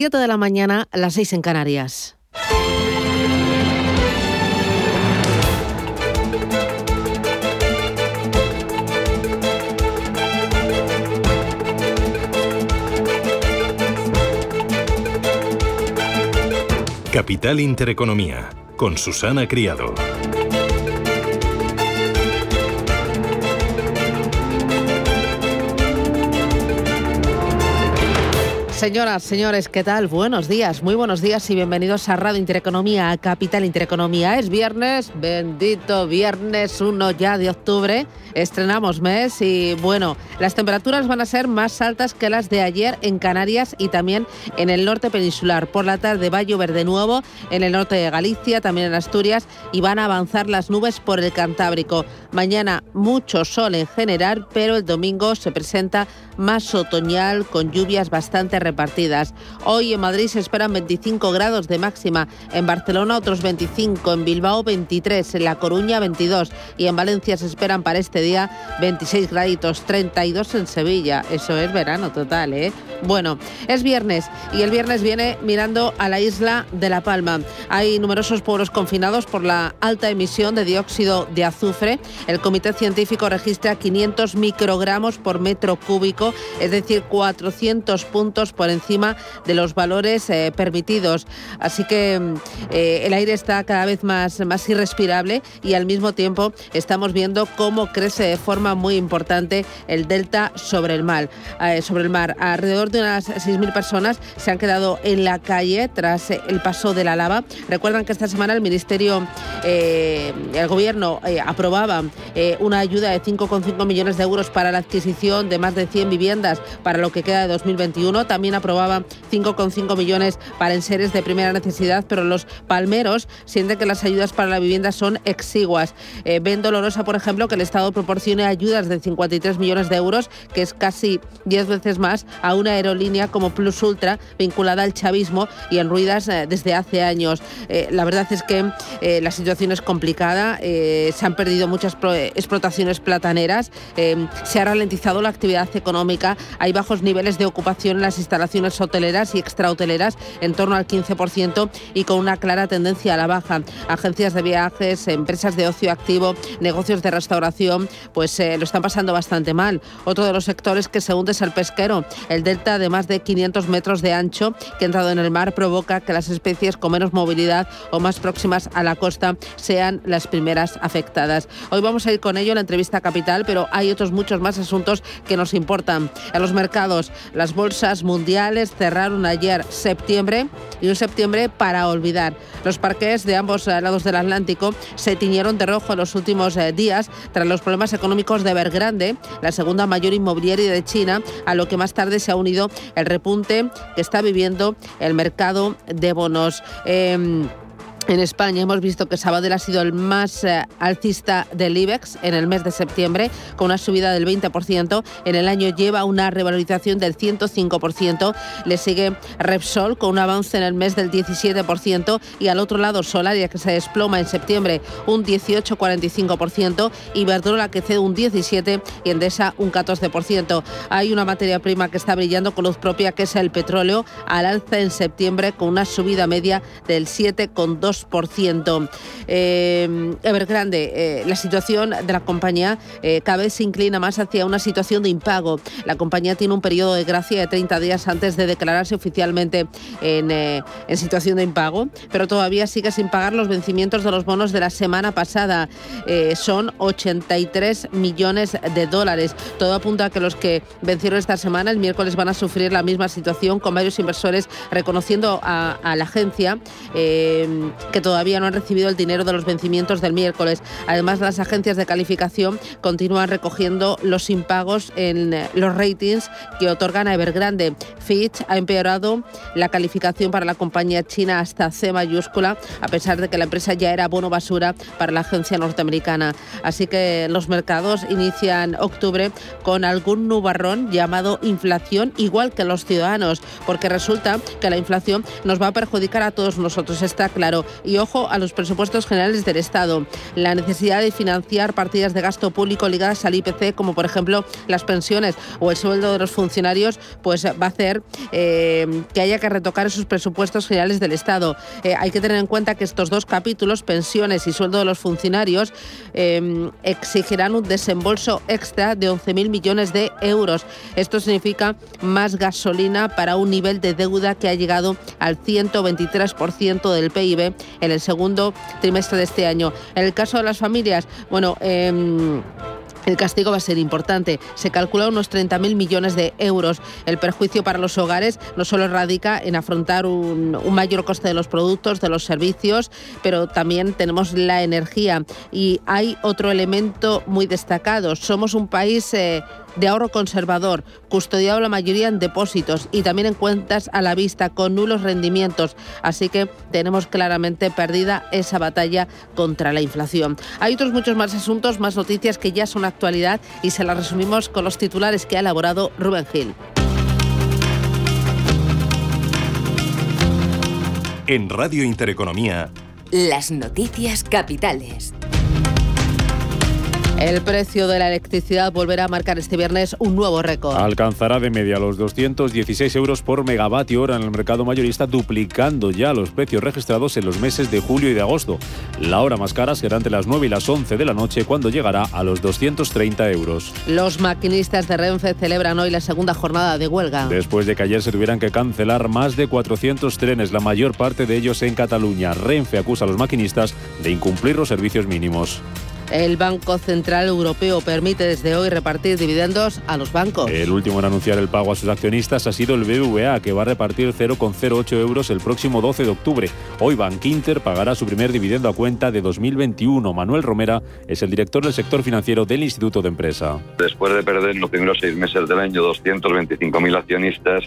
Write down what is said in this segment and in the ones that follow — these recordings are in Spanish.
7 de la mañana, a las 6 en Canarias. Capital Intereconomía, con Susana Criado. Señoras, señores, ¿qué tal? Buenos días, muy buenos días y bienvenidos a Radio Intereconomía, a Capital Intereconomía. Es viernes, bendito viernes 1 ya de octubre, estrenamos mes y bueno, las temperaturas van a ser más altas que las de ayer en Canarias y también en el norte peninsular. Por la tarde va a llover de nuevo en el norte de Galicia, también en Asturias y van a avanzar las nubes por el Cantábrico. Mañana mucho sol en general, pero el domingo se presenta más otoñal con lluvias bastante repartidas. Hoy en Madrid se esperan 25 grados de máxima, en Barcelona otros 25, en Bilbao 23, en La Coruña 22 y en Valencia se esperan para este día 26 graditos, 32 en Sevilla. Eso es verano total, ¿eh? Bueno, es viernes y el viernes viene mirando a la isla de La Palma. Hay numerosos pueblos confinados por la alta emisión de dióxido de azufre. El comité científico registra 500 microgramos por metro cúbico, es decir, 400 puntos por encima de los valores eh, permitidos. Así que eh, el aire está cada vez más, más irrespirable y al mismo tiempo estamos viendo cómo crece de forma muy importante el delta sobre el mar. Eh, sobre el mar. Alrededor de unas 6.000 personas se han quedado en la calle tras el paso de la lava. Recuerdan que esta semana el Ministerio, el Gobierno aprobaba una ayuda de 5,5 millones de euros para la adquisición de más de 100 viviendas para lo que queda de 2021. También aprobaba 5,5 millones para enseres de primera necesidad, pero los palmeros sienten que las ayudas para la vivienda son exiguas. Eh, ven dolorosa, por ejemplo, que el Estado proporcione ayudas de 53 millones de euros, que es casi 10 veces más a una aerolínea como Plus Ultra, vinculada al chavismo y en ruidas eh, desde hace años. Eh, la verdad es que la situación es complicada, se han perdido muchas explotaciones plataneras, se ha ralentizado la actividad económica, hay bajos niveles de ocupación en las instalaciones hoteleras y extrahoteleras en torno al 15% y con una clara tendencia a la baja. Agencias de viajes, empresas de ocio activo, negocios de restauración, pues eh, lo están pasando bastante mal. Otro de los sectores que se hunde es el pesquero. El delta de más de 500 metros de ancho que ha entrado en el mar provoca que las especies con menos movilidad o más próximas a la costa sean las primeras afectadas. Hoy vamos a ir con ello en la entrevista capital, pero hay otros muchos más asuntos que nos importan. En los mercados, las bolsas mundiales cerraron ayer septiembre y un septiembre para olvidar. Los parques de ambos eh, lados del Atlántico se tiñeron de rojo en los últimos eh, días tras los problemas económicos de Evergrande, la segunda mayor inmobiliaria de China, a lo que más tarde se ha unido el repunte que está viviendo el mercado de bonos. Em, en España hemos visto que Sabadell ha sido el más eh, alcista del IBEX en el mes de septiembre, con una subida del 20%. En el año lleva una revalorización del 105%. Le sigue Repsol con un avance en el mes del 17%. Y al otro lado, Solaria, que se desploma en septiembre un 18,45%. Y Verdrola, que cede un 17% y Endesa un 14%. Hay una materia prima que está brillando con luz propia, que es el petróleo, al alza en septiembre con una subida media del 7,2%. Eh, Evergrande, eh, la situación de la compañía eh, cada vez se inclina más hacia una situación de impago. La compañía tiene un periodo de gracia de 30 días antes de declararse oficialmente en, en situación de impago, pero todavía sigue sin pagar los vencimientos de los bonos de la semana pasada. son 83 millones de dólares. Todo apunta a que los que vencieron esta semana el miércoles van a sufrir la misma situación con varios inversores reconociendo a la agencia que todavía no han recibido el dinero de los vencimientos del miércoles. Además, las agencias de calificación continúan recogiendo los impagos en eh, los ratings que otorgan a Evergrande. Fitch ha empeorado la calificación para la compañía china hasta C mayúscula, a pesar de que la empresa ya era bono basura para la agencia norteamericana. Así que los mercados inician octubre con algún nubarrón llamado inflación, igual que los ciudadanos, porque resulta que la inflación nos va a perjudicar a todos nosotros, está claro Y ojo a los presupuestos generales del Estado. La necesidad de financiar partidas de gasto público ligadas al IPC, como por ejemplo las pensiones o el sueldo de los funcionarios, pues va a hacer eh, que haya que retocar esos presupuestos generales del Estado. Eh, hay que tener en cuenta que estos dos capítulos, pensiones y sueldo de los funcionarios, eh, exigirán un desembolso extra de 11.000 millones de euros. Esto significa más gasolina para un nivel de deuda que ha llegado al 123% del PIB en el segundo trimestre de este año. En el caso de las familias, bueno, em, el castigo va a ser importante. Se calcula unos 30.000 millones de euros. El perjuicio para los hogares no solo radica en afrontar un, mayor coste de los productos, de los servicios, pero también tenemos la energía. Y hay otro elemento muy destacado. Somos un país... Eh, de ahorro conservador, custodiado la mayoría en depósitos y también en cuentas a la vista con nulos rendimientos. Así que tenemos claramente perdida esa batalla contra la inflación. Hay otros muchos más asuntos, más noticias que ya son actualidad y se las resumimos con los titulares que ha elaborado Rubén Gil. En Radio Intereconomía. Las noticias capitales. El precio de la electricidad volverá a marcar este viernes un nuevo récord. Alcanzará de media los 216 euros por megavatio hora en el mercado mayorista, duplicando ya los precios registrados en los meses de julio y de agosto. La hora más cara será entre las 9 y las 11 de la noche, cuando llegará a los 230 euros. Los maquinistas de Renfe celebran hoy la segunda jornada de huelga. Después de que ayer se tuvieran que cancelar más de 400 trenes, la mayor parte de ellos en Cataluña, Renfe acusa a los maquinistas de incumplir los servicios mínimos. El Banco Central Europeo permite desde hoy repartir dividendos a los bancos. El último en anunciar el pago a sus accionistas ha sido el BBVA, que va a repartir 0,08 euros el próximo 12 de octubre. Hoy Bank Inter pagará su primer dividendo a cuenta de 2021. Manuel Romera es el director del sector financiero del Instituto de Empresa. Después de perder en los primeros seis meses del año 225.000 accionistas,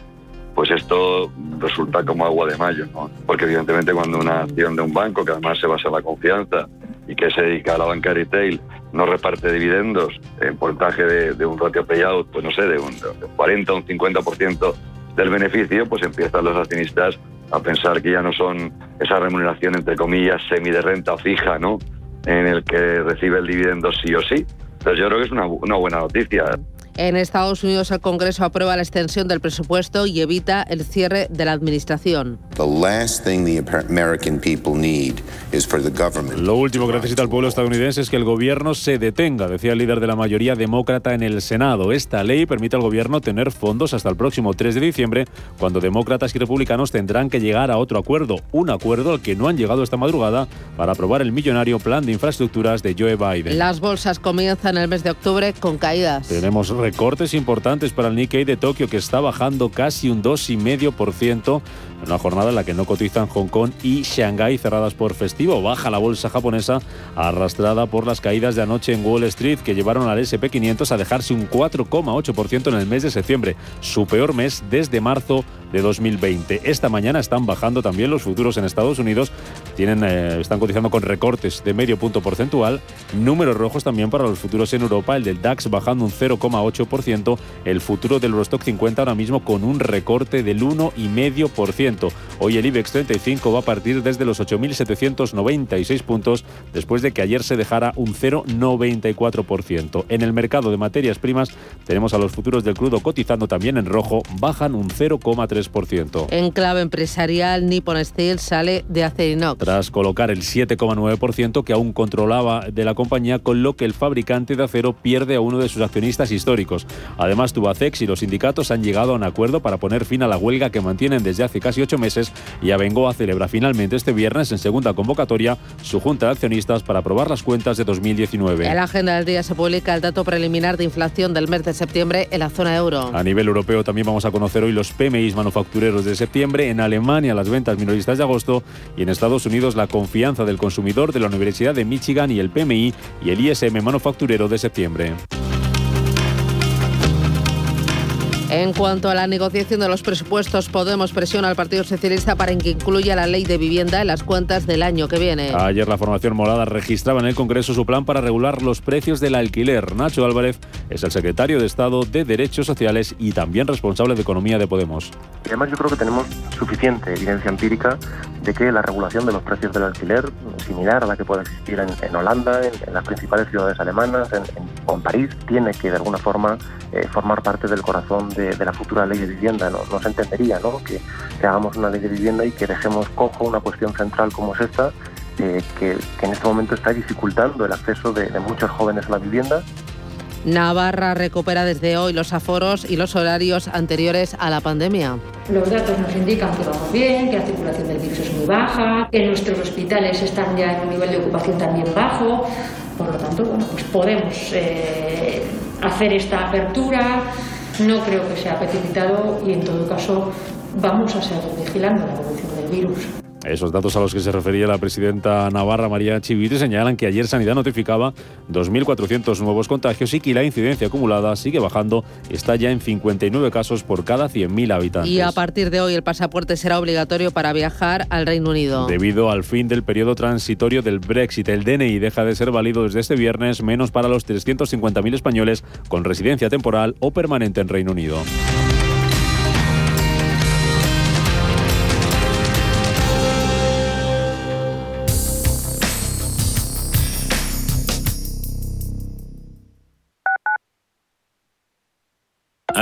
pues esto resulta como agua de mayo, ¿no? Porque evidentemente cuando una acción de un banco, que además se basa en la confianza, y que se dedica a la banca retail no reparte dividendos en porcentaje de, un ratio payout, pues no sé, de un, 40 o un 50% del beneficio, pues empiezan los accionistas a pensar que ya no son esa remuneración, entre comillas, semi de renta fija, ¿no? En el que recibe el dividendo sí o sí. Entonces yo creo que es una, una buena noticia. En Estados Unidos el Congreso aprueba la extensión del presupuesto y evita el cierre de la administración. Lo último que necesita el pueblo estadounidense es que el gobierno se detenga, decía el líder de la mayoría demócrata en el Senado. Esta ley permite al gobierno tener fondos hasta el próximo 3 de diciembre, cuando demócratas y republicanos tendrán que llegar a otro acuerdo, un acuerdo al que no han llegado esta madrugada para aprobar el millonario plan de infraestructuras de Joe Biden. Las bolsas comienzan el mes de octubre con caídas. Tenemos recortes importantes para el Nikkei de Tokio, que está bajando casi un 2,5% en una jornada en la que no cotizan Hong Kong y Shanghái cerradas por festivo. Baja la bolsa japonesa arrastrada por las caídas de anoche en Wall Street que llevaron al SP500 a dejarse un 4,8% en el mes de septiembre, su peor mes desde marzo de 2020. Esta mañana están bajando también los futuros en Estados Unidos, tienen, eh, están cotizando con recortes de medio punto porcentual, números rojos también para los futuros en Europa, el del DAX bajando un 0,8%, el futuro del Eurostock 50 ahora mismo con un recorte del 1,5%. Hoy el IBEX 35 va a partir desde los 8.796 puntos después de que ayer se dejara un 0,94%. En el mercado de materias primas tenemos a los futuros del crudo cotizando también en rojo, bajan un 0,3%. En clave empresarial, Nippon Steel sale de Acerinox. Tras colocar el 7,9% que aún controlaba de la compañía, con lo que el fabricante de acero pierde a uno de sus accionistas históricos. Además, Tubacex y los sindicatos han llegado a un acuerdo para poner fin a la huelga que mantienen desde hace casi ocho meses y Abengoa celebra finalmente este viernes en segunda convocatoria su junta de accionistas para aprobar las cuentas de 2019. En la agenda del día se publica el dato preliminar de inflación del mes de septiembre en la zona euro. A nivel europeo también vamos a conocer hoy los PMI manufactureros de septiembre, en Alemania las ventas minoristas de agosto y en Estados Unidos la confianza del consumidor de la Universidad de Michigan y el PMI y el ISM manufacturero de septiembre. En cuanto a la negociación de los presupuestos, Podemos presiona al Partido Socialista para que incluya la ley de vivienda en las cuentas del año que viene. Ayer la formación morada registraba en el Congreso su plan para regular los precios del alquiler. Nacho Álvarez es el secretario de Estado de Derechos Sociales y también responsable de Economía de Podemos. además yo creo que tenemos suficiente evidencia empírica de que la regulación de los precios del alquiler, similar a la que puede existir en, Holanda, en, las principales ciudades alemanas, en, o en París, tiene que de alguna forma eh, formar parte del corazón de, la futura ley de vivienda. No, no se entendería ¿no? Que, hagamos una ley de vivienda y que dejemos cojo una cuestión central como es esta, eh, que, en este momento está dificultando el acceso de muchos jóvenes a la vivienda Navarra recupera desde hoy los aforos y los horarios anteriores a la pandemia. Los datos nos indican que vamos bien, que la circulación del virus es muy baja, que nuestros hospitales están ya en un nivel de ocupación también bajo. Por lo tanto, bueno, pues podemos eh, hacer esta apertura. No creo que sea precipitado y en todo caso vamos a seguir vigilando la evolución del virus. Esos datos a los que se refería la presidenta Navarra María Chivite señalan que ayer Sanidad notificaba 2.400 nuevos contagios y que la incidencia acumulada sigue bajando, está ya en 59 casos por cada 100.000 habitantes. Y a partir de hoy el pasaporte será obligatorio para viajar al Reino Unido. Debido al fin del periodo transitorio del Brexit, el DNI deja de ser válido desde este viernes, menos para los 350.000 españoles con residencia temporal o permanente en Reino Unido.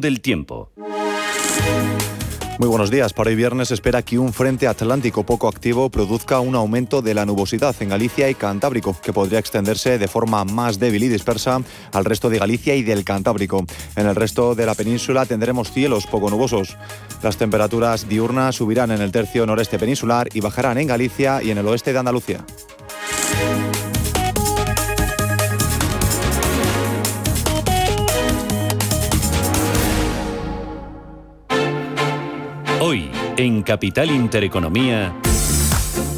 del tiempo. Muy buenos días. Para hoy viernes espera que un frente atlántico poco activo produzca un aumento de la nubosidad en Galicia y Cantábrico, que podría extenderse de forma más débil y dispersa al resto de Galicia y del Cantábrico. En el resto de la península tendremos cielos poco nubosos. Las temperaturas diurnas subirán en el tercio noreste peninsular y bajarán en Galicia y en el oeste de Andalucía. Hoy, en Capital Intereconomía.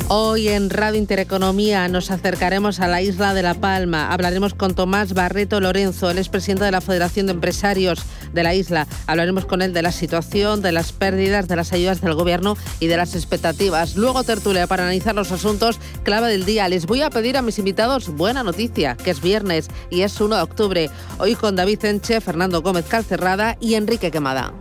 Hoy en Radio Intereconomía nos acercaremos a la isla de La Palma. Hablaremos con Tomás Barreto Lorenzo, el expresidente de la Federación de Empresarios de la isla. Hablaremos con él de la situación, de las pérdidas, de las ayudas del gobierno y de las expectativas. Luego tertulia para analizar los asuntos clave del día. Les voy a pedir a mis invitados buena noticia, que es viernes y es 1 de octubre. Hoy con David Enche, Fernando Gómez Calcerrada y Enrique Quemada.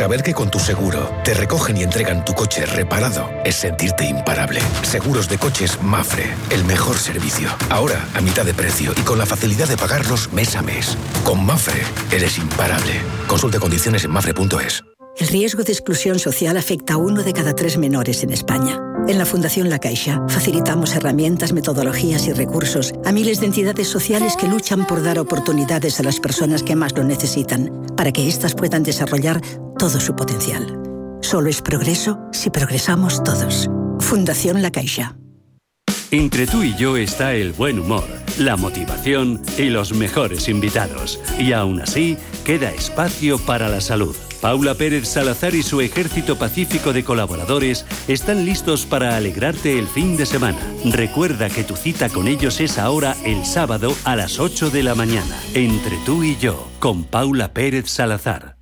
Saber que con tu seguro te recogen y entregan tu coche reparado es sentirte imparable. Seguros de coches Mafre, el mejor servicio. Ahora a mitad de precio y con la facilidad de pagarlos mes a mes. Con Mafre eres imparable. Consulte condiciones en mafre.es. El riesgo de exclusión social afecta a uno de cada tres menores en España. En la Fundación La Caixa facilitamos herramientas, metodologías y recursos a miles de entidades sociales que luchan por dar oportunidades a las personas que más lo necesitan, para que éstas puedan desarrollar todo su potencial. Solo es progreso si progresamos todos. Fundación La Caixa. Entre tú y yo está el buen humor, la motivación y los mejores invitados. Y aún así, queda espacio para la salud. Paula Pérez Salazar y su ejército pacífico de colaboradores están listos para alegrarte el fin de semana. Recuerda que tu cita con ellos es ahora el sábado a las 8 de la mañana, entre tú y yo, con Paula Pérez Salazar.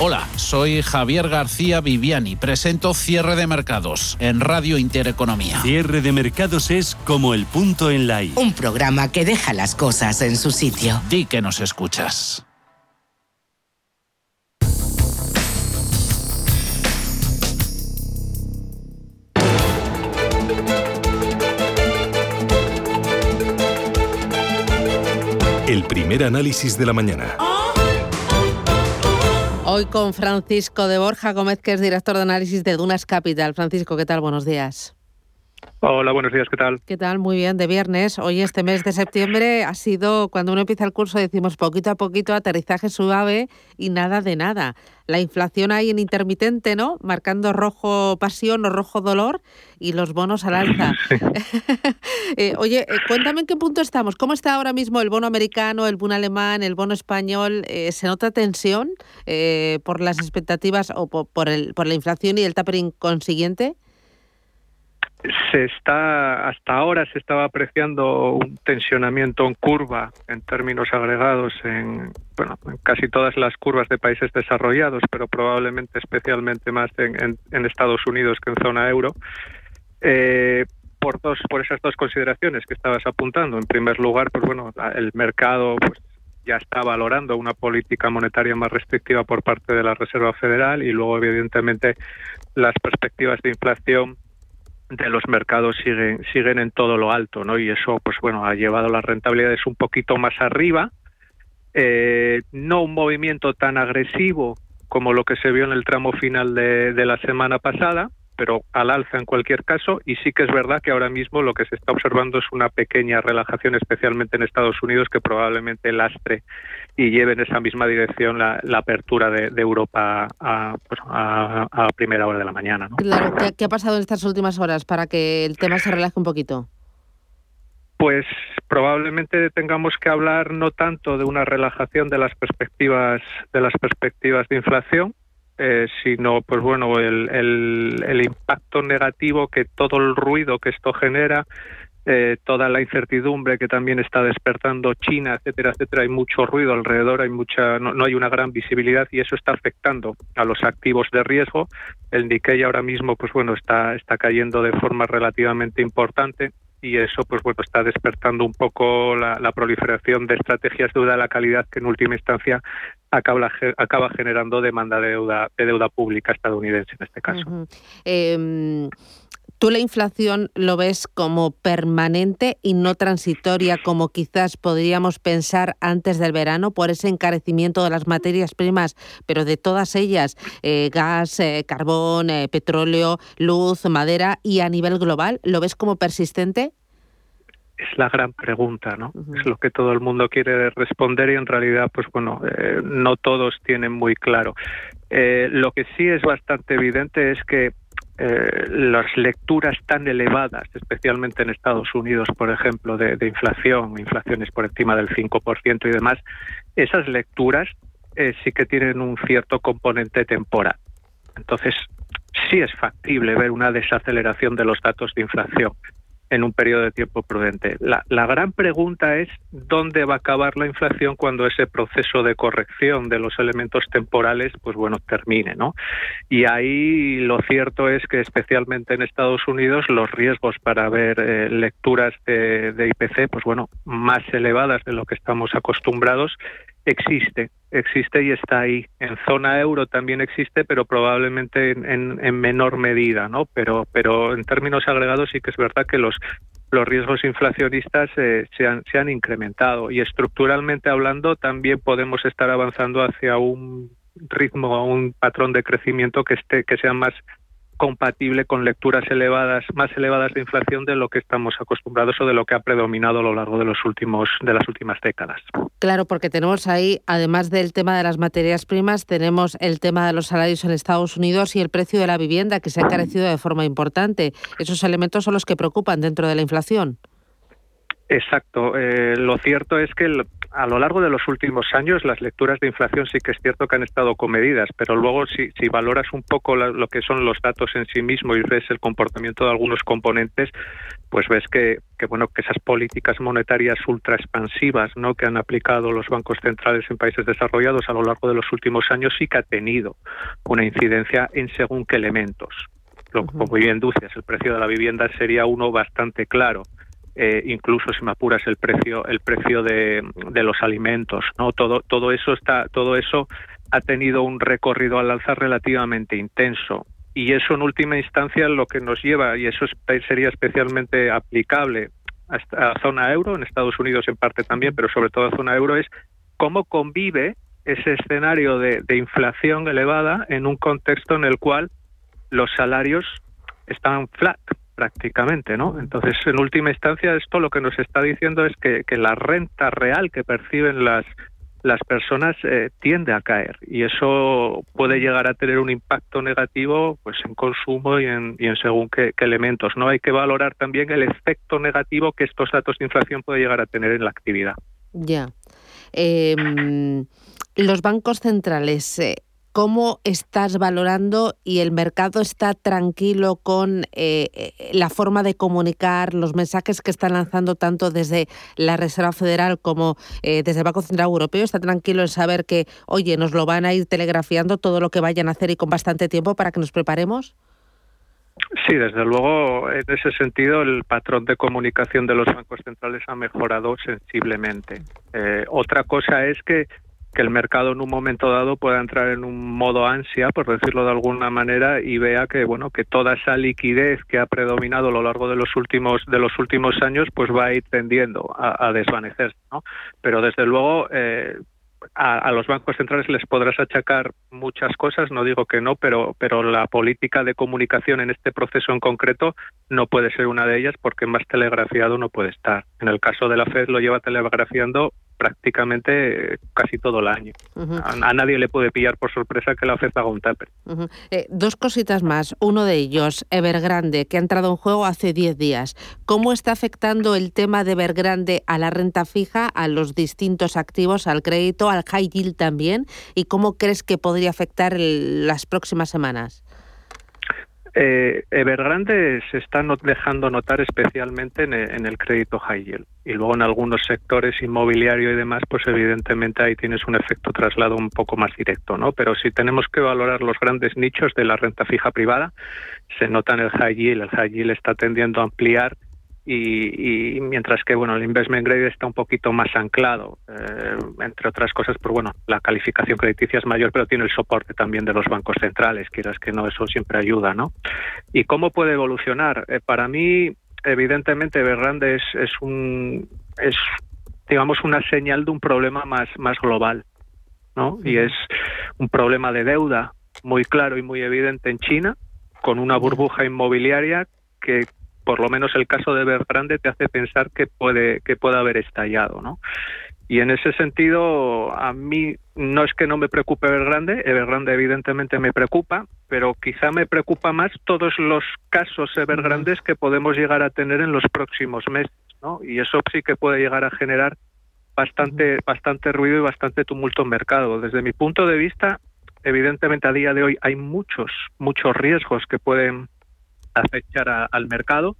Hola, soy Javier García Viviani. Presento Cierre de Mercados en Radio Intereconomía. Cierre de Mercados es como el punto en la I. Un programa que deja las cosas en su sitio. Di que nos escuchas. El primer análisis de la mañana. Hoy con Francisco de Borja Gómez, que es director de análisis de Dunas Capital. Francisco, ¿qué tal? Buenos días. Hola, buenos días, ¿qué tal? ¿Qué tal? Muy bien, de viernes. Hoy este mes de septiembre ha sido, cuando uno empieza el curso, decimos poquito a poquito, aterrizaje suave y nada de nada. La inflación ahí en intermitente, ¿no? Marcando rojo pasión o rojo dolor y los bonos al alza. Eh, oye, eh, cuéntame en qué punto estamos. ¿Cómo está ahora mismo el bono americano, el bono alemán, el bono español? Eh, ¿Se nota tensión por las expectativas o por, el, por la inflación y el tapering consiguiente? Se está hasta ahora se estaba apreciando un tensionamiento en curva en términos agregados en bueno en casi todas las curvas de países desarrollados pero probablemente especialmente más en, Estados Unidos que en zona euro. Eh, por dos por esas dos consideraciones que estabas apuntando. En primer lugar pues bueno el mercado pues ya está valorando una política monetaria más restrictiva por parte de la Reserva Federal y luego evidentemente las perspectivas de inflación de los mercados siguen siguen en todo lo alto, ¿no? Y eso, pues bueno, ha llevado las rentabilidades un poquito más arriba. Eh, no un movimiento tan agresivo como lo que se vio en el tramo final de, de la semana pasada, pero al alza en cualquier caso. Y sí que es verdad que ahora mismo lo que se está observando es una pequeña relajación, especialmente en Estados Unidos, que probablemente lastre y lleve en esa misma dirección la, apertura de, Europa pues, a, a, primera hora de la mañana. Claro, ¿Qué, ha pasado en estas últimas horas para que el tema se relaje un poquito? Pues probablemente tengamos que hablar no tanto de una relajación de las perspectivas de las perspectivas de inflación, eh, sino pues bueno el, el, impacto negativo que todo el ruido que esto genera eh, toda la incertidumbre que también está despertando China etcétera etcétera hay mucho ruido alrededor hay mucha no, no, hay una gran visibilidad y eso está afectando a los activos de riesgo. El Nikkei ahora mismo pues bueno está está cayendo de forma relativamente importante y eso pues bueno está despertando un poco la, proliferación de estrategias de deuda de la calidad que en última instancia acaba, acaba generando demanda de deuda de deuda pública estadounidense en este caso. ¿Tú la inflación lo ves como permanente y no transitoria como quizás podríamos pensar antes del verano por ese encarecimiento de las materias primas, pero de todas ellas, eh, gas, eh, carbón, eh, petróleo, luz, madera y a nivel global? ¿Lo ves como persistente? es la gran pregunta, ¿no? Es lo que todo el mundo quiere responder y en realidad, pues bueno, no todos tienen muy claro. lo que sí es bastante evidente es que eh, las lecturas tan elevadas, especialmente en Estados Unidos, por ejemplo, de, inflación, inflaciones por encima del 5% y demás, esas lecturas eh, sí que tienen un cierto componente temporal. Entonces, sí es factible ver una desaceleración de los datos de inflación en un periodo de tiempo prudente. La, gran pregunta es dónde va a acabar la inflación cuando ese proceso de corrección de los elementos temporales, pues bueno, termine, ¿no? Y ahí lo cierto es que especialmente en Estados Unidos los riesgos para ver eh, lecturas de, de IPC, pues bueno, más elevadas de lo que estamos acostumbrados existe, existe y está ahí. En zona euro también existe, pero probablemente en, en, menor medida, ¿no? Pero, pero en términos agregados sí que es verdad que los los riesgos inflacionistas eh, se, han, se han incrementado y estructuralmente hablando también podemos estar avanzando hacia un ritmo, un patrón de crecimiento que esté que sea más compatible con lecturas elevadas, más elevadas de inflación de lo que estamos acostumbrados o de lo que ha predominado a lo largo de los últimos de las últimas décadas. Claro, porque tenemos ahí, además del tema de las materias primas, tenemos el tema de los salarios en Estados Unidos y el precio de la vivienda que se ha encarecido de forma importante. Esos elementos son los que preocupan dentro de la inflación. Exacto. Eh, lo cierto es que a lo largo de los últimos años las lecturas de inflación sí que es cierto que han estado comedidas, pero luego si, si valoras un poco lo que son los datos en sí mismo y ves el comportamiento de algunos componentes, pues ves que, que bueno que esas políticas monetarias ultra expansivas ¿no? que han aplicado los bancos centrales en países desarrollados a lo largo de los últimos años sí que ha tenido una incidencia en según qué elementos. Lo, como bien dices, el precio de la vivienda sería uno bastante claro eh, incluso si me apuras el precio el precio de, de, los alimentos no todo todo eso está todo eso ha tenido un recorrido al alza relativamente intenso. Y eso en última instancia lo que nos lleva y eso sería especialmente aplicable a, a zona euro en Estados Unidos en parte también pero sobre todo a zona euro es cómo convive ese escenario de, de inflación elevada en un contexto en el cual los salarios están flat prácticamente, ¿no? Entonces, en última instancia, esto lo que nos está diciendo es que, que la renta real que perciben las las personas eh, tiende a caer. Y eso puede llegar a tener un impacto negativo pues en consumo y en, y en según qué, elementos no hay que valorar también el efecto negativo que estos datos de inflación puede llegar a tener en la actividad. Ya. Em, los bancos centrales eh, ¿Cómo estás valorando y el mercado está tranquilo con eh, eh, la forma de comunicar, los mensajes que están lanzando tanto desde la Reserva Federal como eh, desde el Banco Central Europeo? ¿Está tranquilo en saber que, oye, nos lo van a ir telegrafiando todo lo que vayan a hacer y con bastante tiempo para que nos preparemos? Sí, desde luego, en ese sentido, el patrón de comunicación de los bancos centrales ha mejorado sensiblemente. otra cosa es que que el mercado en un momento dado pueda entrar en un modo ansia, por decirlo de alguna manera, y vea que bueno que toda esa liquidez que ha predominado a lo largo de los últimos de los últimos años, pues va a ir tendiendo a, desvanecerse, ¿no? Pero desde luego eh, a, los bancos centrales les podrás achacar muchas cosas, no digo que no, pero, pero la política de comunicación en este proceso en concreto no puede ser una de ellas porque más telegrafiado no puede estar. En el caso de la Fed lo lleva telegrafiando prácticamente casi todo el año. a, nadie le puede pillar por sorpresa que la FED haga un. Eh, dos cositas más. Uno de ellos, Evergrande, que ha entrado en juego hace 10 días. ¿Cómo está afectando el tema de Evergrande a la renta fija, a los distintos activos, al crédito, al high yield también? ¿Y cómo crees que podría afectar las próximas semanas? Eh, Evergrande se está dejando notar especialmente en el, crédito high yield y luego en algunos sectores inmobiliario y demás, pues evidentemente ahí tienes un efecto traslado un poco más directo, ¿no? Pero si tenemos que valorar los grandes nichos de la renta fija privada, se nota en el high yield, el high yield está tendiendo a ampliar y, mientras que bueno el investment grade está un poquito más anclado eh, entre otras cosas pues bueno la calificación crediticia es mayor pero tiene el soporte también de los bancos centrales quieras que no eso siempre ayuda no y cómo puede evolucionar eh, para mí evidentemente Berrande es, es un es digamos una señal de un problema más más global no y es un problema de deuda muy claro y muy evidente en China con una burbuja inmobiliaria que por lo menos el caso de Evergrande te hace pensar que puede que puede haber estallado, ¿no? Y en ese sentido, a mí no es que no me preocupe Evergrande, Evergrande evidentemente me preocupa, pero quizá me preocupa más todos los casos Evergrandes que podemos llegar a tener en los próximos meses, ¿no? Y eso sí que puede llegar a generar bastante bastante ruido y bastante tumulto en mercado. Desde mi punto de vista, evidentemente a día de hoy hay muchos muchos riesgos que pueden afectar al mercado,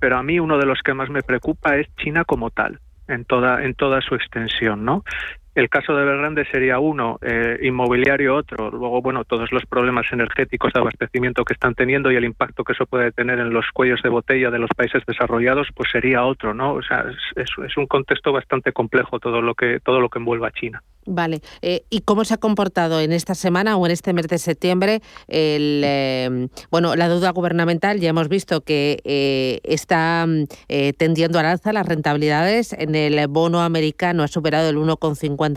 pero a mí uno de los que más me preocupa es China como tal, en toda, en toda su extensión, ¿no? El caso de Evergrande sería uno, eh, inmobiliario otro, luego, bueno, todos los problemas energéticos de abastecimiento que están teniendo y el impacto que eso puede tener en los cuellos de botella de los países desarrollados, pues sería otro, ¿no? O sea, es, un contexto bastante complejo todo lo que, todo lo que envuelve a China. Vale. Eh, ¿Y cómo se ha comportado en esta semana o en este mes de septiembre el, em, bueno, la deuda gubernamental? Ya hemos visto que eh, está eh, tendiendo al alza las rentabilidades. En el bono americano ha superado el 1,50%.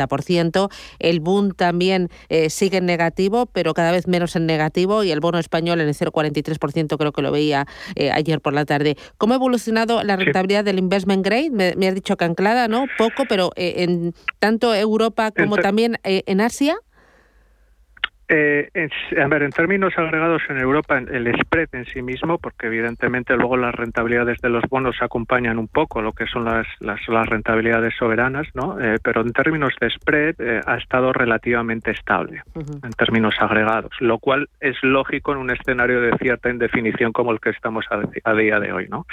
El boom también sigue en negativo, pero cada vez menos en negativo. Y el bono español en el 0,43%, creo que lo veía ayer por la tarde. ¿Cómo ha evolucionado la rentabilidad del investment grade? Me, me has dicho que anclada, ¿no? Poco, pero en tanto Europa como también eh, en Asia. Eh, a ver, en términos agregados en Europa, el spread en sí mismo, porque evidentemente luego las rentabilidades de los bonos acompañan un poco lo que son las, las, rentabilidades soberanas, ¿no? Eh, pero en términos de spread eh, ha estado relativamente estable en términos agregados, lo cual es lógico en un escenario de cierta indefinición como el que estamos a, día de hoy, ¿no?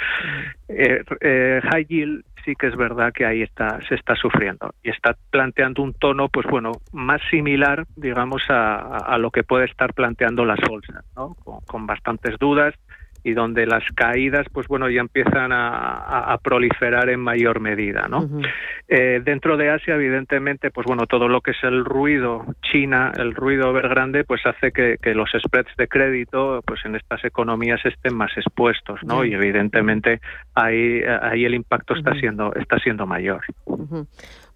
high yield sí que es verdad que ahí está se está sufriendo y está planteando un tono pues bueno más similar digamos a, lo que puede estar planteando las bolsas ¿no? con bastantes dudas y donde las caídas, pues bueno, ya empiezan a, proliferar en mayor medida, ¿no? Eh, dentro de Asia, evidentemente, pues bueno, todo lo que es el ruido China, el ruido grande, pues hace que, los spreads de crédito, pues en estas economías estén más expuestos, ¿no? Y evidentemente ahí, ahí el impacto está siendo está siendo mayor.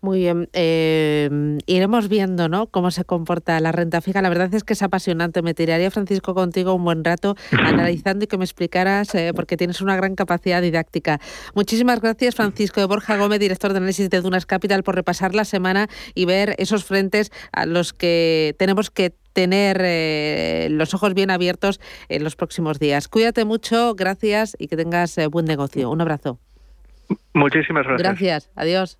Muy bien. Eh, iremos viendo ¿no? cómo se comporta la renta fija. La verdad es que es apasionante. Me tiraría, Francisco, contigo un buen rato analizando y que me explicaras, eh, porque tienes una gran capacidad didáctica. Muchísimas gracias, Francisco de Borja Gómez, director de análisis de Dunas Capital, por repasar la semana y ver esos frentes a los que tenemos que tener eh, los ojos bien abiertos en los próximos días. Cuídate mucho, gracias y que tengas buen negocio. Un abrazo. Muchísimas gracias. Gracias, adiós.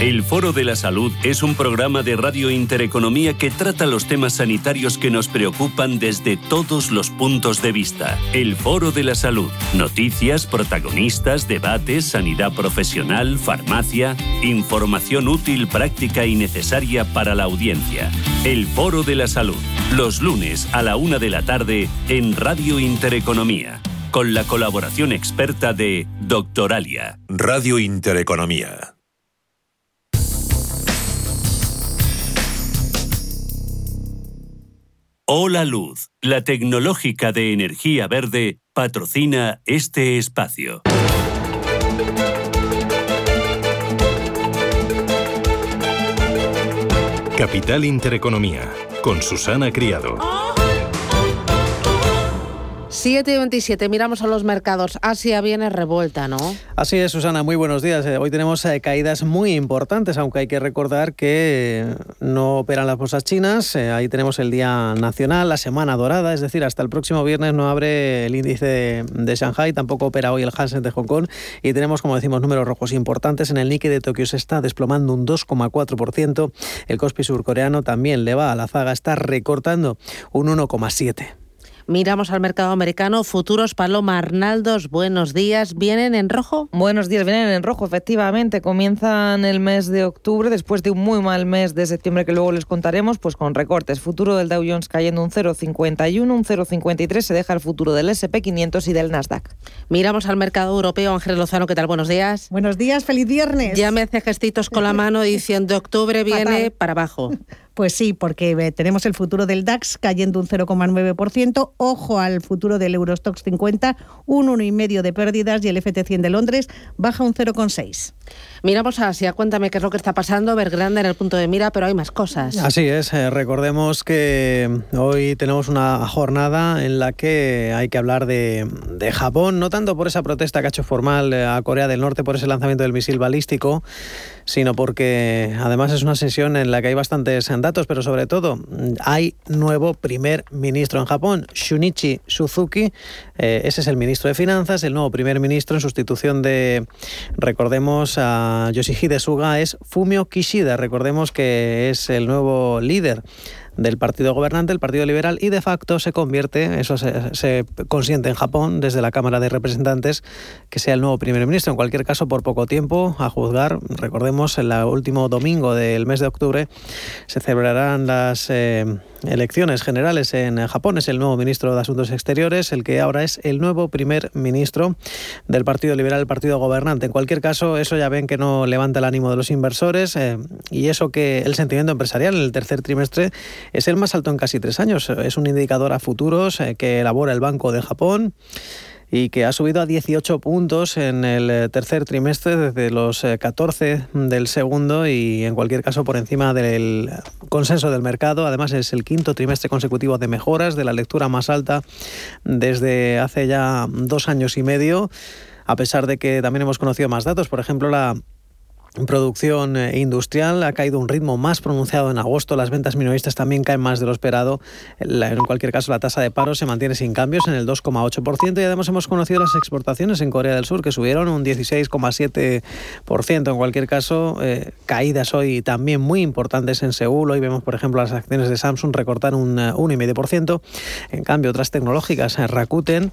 El Foro de la Salud es un programa de Radio Intereconomía que trata los temas sanitarios que nos preocupan desde todos los puntos de vista. El Foro de la Salud. Noticias, protagonistas, debates, sanidad profesional, farmacia, información útil, práctica y necesaria para la audiencia. El Foro de la Salud. Los lunes a la una de la tarde en Radio Intereconomía. Con la colaboración experta de Doctoralia. Radio Intereconomía. Hola Luz, la tecnológica de energía verde, patrocina este espacio. Capital Intereconomía, con Susana Criado. 7 y 27, miramos a los mercados. Asia viene revuelta, ¿no? Así es, Susana, muy buenos días. Eh, hoy tenemos eh, caídas muy importantes, aunque hay que recordar que no operan las bolsas chinas. Eh, ahí tenemos el Día Nacional, la Semana Dorada, es decir, hasta el próximo viernes no abre el índice de, de Shanghai, tampoco opera hoy el Hansen de Hong Kong y tenemos, como decimos, números rojos importantes. En el Nikkei de Tokio se está desplomando un 2,4%. El Kospi surcoreano también le va a la zaga, está recortando un 1,7%. Miramos al mercado americano. Futuros Paloma Arnaldos, buenos días. ¿Vienen en rojo? Buenos días, vienen en rojo, efectivamente. Comienzan el mes de octubre, después de un muy mal mes de septiembre que luego les contaremos, pues con recortes. Futuro del Dow Jones cayendo un 0,51, un 0,53 se deja el futuro del SP500 y del Nasdaq. Miramos al mercado europeo. Ángel Lozano, ¿qué tal? Buenos días. Buenos días, feliz viernes. Ya me hace gestitos con la mano diciendo octubre viene para abajo. Pues sí, porque eh, tenemos el futuro del DAX cayendo un 0,9%. Ojo al futuro del Eurostox 50, un 1,5% de pérdidas y el FT100 de Londres baja un 0,6%. Miramos a Asia, cuéntame qué es lo que está pasando, ver grande en el punto de mira, pero hay más cosas. Así es, eh, recordemos que hoy tenemos una jornada en la que hay que hablar de, de, Japón, no tanto por esa protesta que ha hecho formal eh, a Corea del Norte por ese lanzamiento del misil balístico, sino porque además es una sesión en la que hay bastantes datos, pero sobre todo hay nuevo primer ministro en Japón, Shunichi Suzuki, eh, ese es el ministro de Finanzas, el nuevo primer ministro en sustitución de, recordemos, a Yoshihide Suga, es Fumio Kishida, recordemos que es el nuevo líder del partido gobernante, el Partido Liberal, y de facto se convierte, eso se, se consiente en Japón desde la Cámara de Representantes, que sea el nuevo primer ministro. En cualquier caso, por poco tiempo, a juzgar, recordemos, el último domingo del mes de octubre se celebrarán las eh, elecciones generales en Japón. Es el nuevo ministro de Asuntos Exteriores, el que ahora es el nuevo primer ministro del Partido Liberal, el partido gobernante. En cualquier caso, eso ya ven que no levanta el ánimo de los inversores eh, y eso que el sentimiento empresarial en el tercer trimestre es el más alto en casi tres años. Es un indicador a futuros eh, que elabora el Banco de Japón y que ha subido a 18 puntos en el eh, tercer trimestre desde los 14 eh, del segundo y en cualquier caso por encima del consenso del mercado. Además es el quinto trimestre consecutivo de mejoras, de la lectura más alta desde hace ya dos años y medio, a pesar de que también hemos conocido más datos. Por ejemplo, la producción eh, industrial ha caído un ritmo más pronunciado en agosto. Las ventas minoristas también caen más de lo esperado. En cualquier caso, la tasa de paro se mantiene sin cambios en el 2,8% y además hemos conocido las exportaciones en Corea del Sur que subieron un 16,7%. En cualquier caso, eh, caídas hoy también muy importantes en Seúl. Hoy vemos, por ejemplo, las acciones de Samsung recortar un 1,5%. Eh, en cambio, otras tecnológicas, Rakuten,